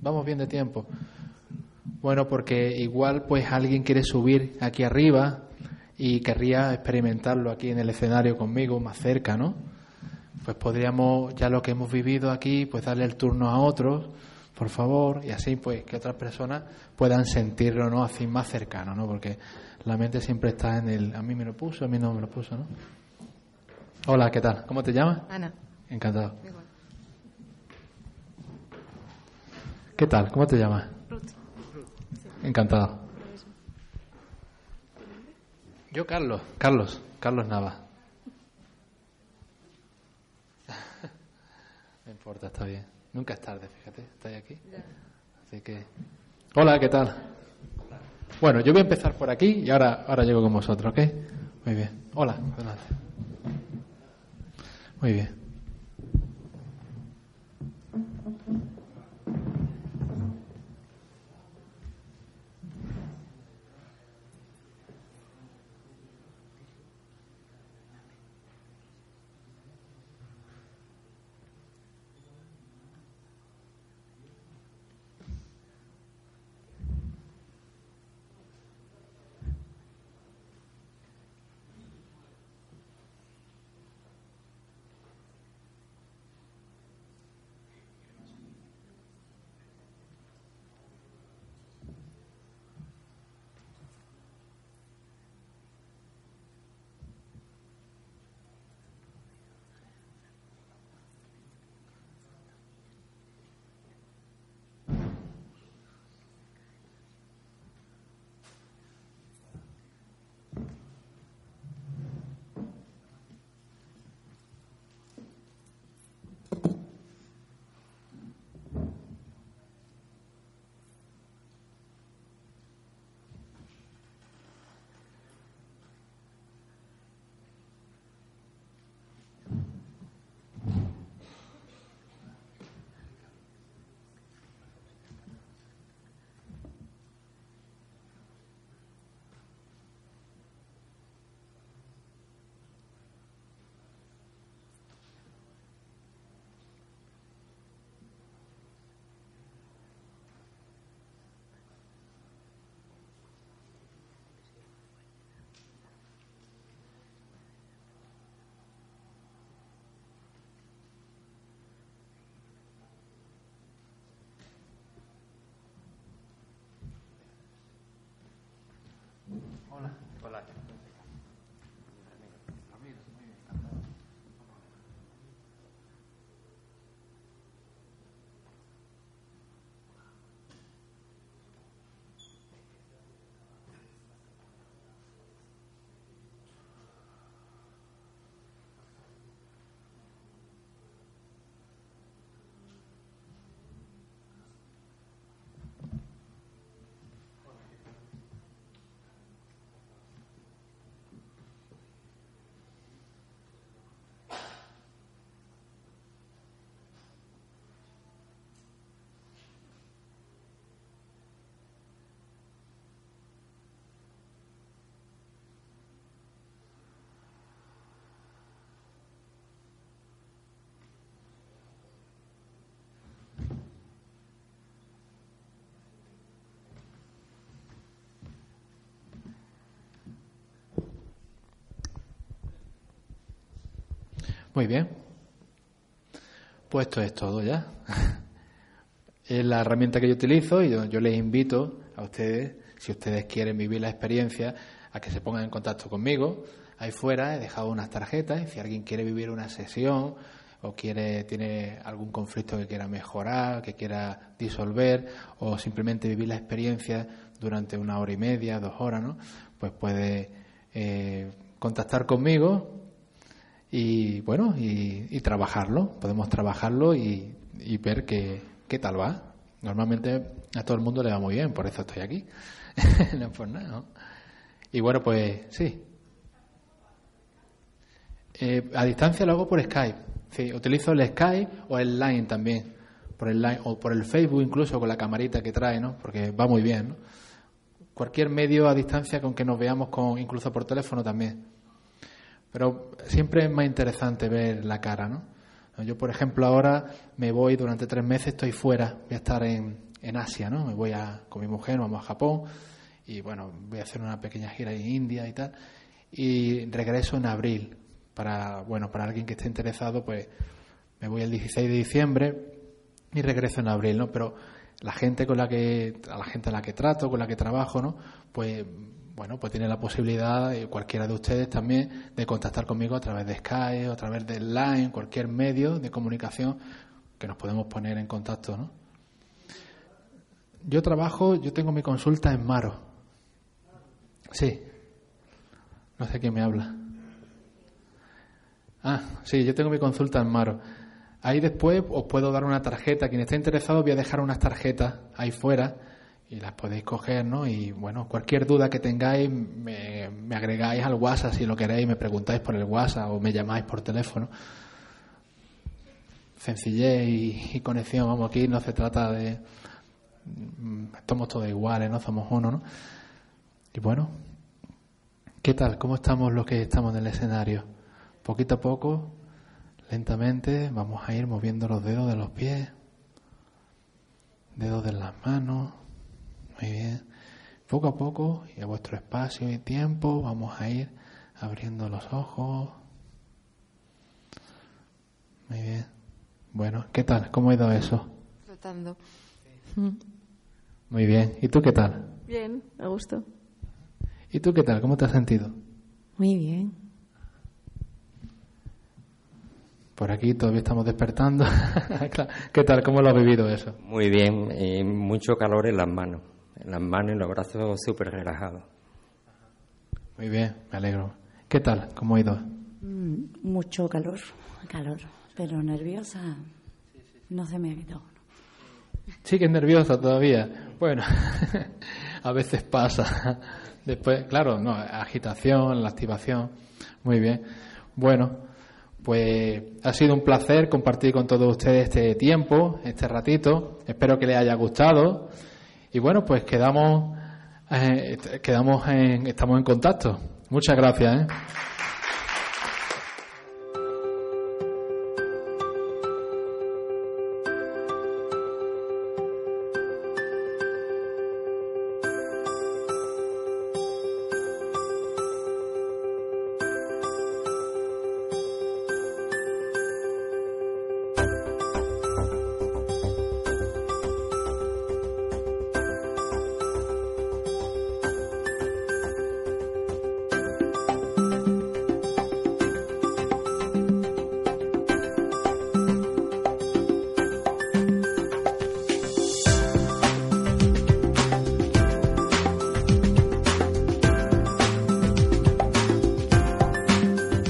Vamos bien de tiempo. Bueno, porque igual pues alguien quiere subir aquí arriba y querría experimentarlo aquí en el escenario conmigo, más cerca, ¿no? Pues podríamos, ya lo que hemos vivido aquí, pues darle el turno a otros, por favor, y así pues que otras personas puedan sentirlo, ¿no? Así más cercano, ¿no? Porque la mente siempre está en el, a mí me lo puso, a mí no me lo puso, ¿no? Hola, ¿qué tal? ¿Cómo te llamas? Ana. Encantado. ¿Qué tal? ¿Cómo te llamas? Encantado. Yo, Carlos. Carlos. Carlos Nava. No importa, está bien. Nunca es tarde, fíjate. ¿Estáis aquí? Así que... Hola, ¿qué tal? Bueno, yo voy a empezar por aquí y ahora, ahora llego con vosotros, ¿ok? Muy bien. Hola, adelante. Muy bien. Hola. Hola. Muy bien. Pues esto es todo ya. es la herramienta que yo utilizo y yo, yo les invito a ustedes, si ustedes quieren vivir la experiencia, a que se pongan en contacto conmigo. Ahí fuera he dejado unas tarjetas y si alguien quiere vivir una sesión o quiere tiene algún conflicto que quiera mejorar, que quiera disolver o simplemente vivir la experiencia durante una hora y media, dos horas, ¿no? Pues puede eh, contactar conmigo y bueno y, trabajarlo. Podemos trabajarlo y, ver qué, qué tal va. Normalmente a todo el mundo le va muy bien, por eso estoy aquí. no por nada, ¿no? Y bueno, pues sí. Eh, a distancia lo hago por Skype. Sí, utilizo el Skype o el Line también, por el Line, o por el Facebook incluso con la camarita que trae, ¿no? Porque va muy bien, ¿no? Cualquier medio a distancia con que nos veamos con, incluso por teléfono también. Pero siempre es más interesante ver la cara, ¿no? Yo, por ejemplo, ahora me voy durante tres meses, estoy fuera, voy a estar en, en Asia, ¿no? Me voy a, con mi mujer, vamos a Japón y bueno, voy a hacer una pequeña gira en India y tal. Y regreso en abril, para, bueno, para alguien que esté interesado, pues me voy el 16 de diciembre y regreso en abril, ¿no? Pero la gente con la que, a la gente a la que trato, con la que trabajo, ¿no? Pues, bueno, pues tiene la posibilidad, eh, cualquiera de ustedes también, de contactar conmigo a través de Skype, a través de Line, cualquier medio de comunicación que nos podemos poner en contacto, ¿no? Yo trabajo, yo tengo mi consulta en Maro. Sí. No sé quién me habla. Ah, sí, yo tengo mi consulta en Maro. Ahí después os puedo dar una tarjeta. Quien esté interesado, voy a dejar unas tarjetas ahí fuera y las podéis coger, ¿no? Y bueno, cualquier duda que tengáis, me, agregáis al WhatsApp si lo queréis, me preguntáis por el WhatsApp o me llamáis por teléfono. Sencillez y, conexión, vamos, aquí no se trata de. Estamos todos iguales, ¿no? Somos uno, ¿no? Y bueno, ¿qué tal? ¿Cómo estamos los que estamos en el escenario? Poquito a poco, lentamente, vamos a ir moviendo los dedos de los pies, dedos de las manos. Muy bien. Poco a poco y a vuestro espacio y tiempo vamos a ir abriendo los ojos. Muy bien. Bueno, ¿qué tal? ¿Cómo ha ido eso? Tratando. Muy bien. ¿Y tú qué tal? Bien, a gusto. ¿Y tú qué tal? ¿Cómo te has sentido? Muy bien. Por aquí todavía estamos despertando. ¿Qué tal? ¿Cómo lo has vivido eso? Muy bien, eh, mucho calor en las manos. En las manos y los brazos súper relajados. Muy bien, me alegro. ¿Qué tal? ¿Cómo ha ido? Mm, mucho calor, calor, pero nerviosa no se me ha quitado. Sí que es nerviosa todavía. Bueno, a veces pasa. Después, claro, no, agitación, la activación. Muy bien. Bueno, pues ha sido un placer compartir con todos ustedes este tiempo, este ratito. Espero que les haya gustado. Y bueno, pues quedamos, eh, quedamos en, estamos en contacto. Muchas gracias. ¿eh?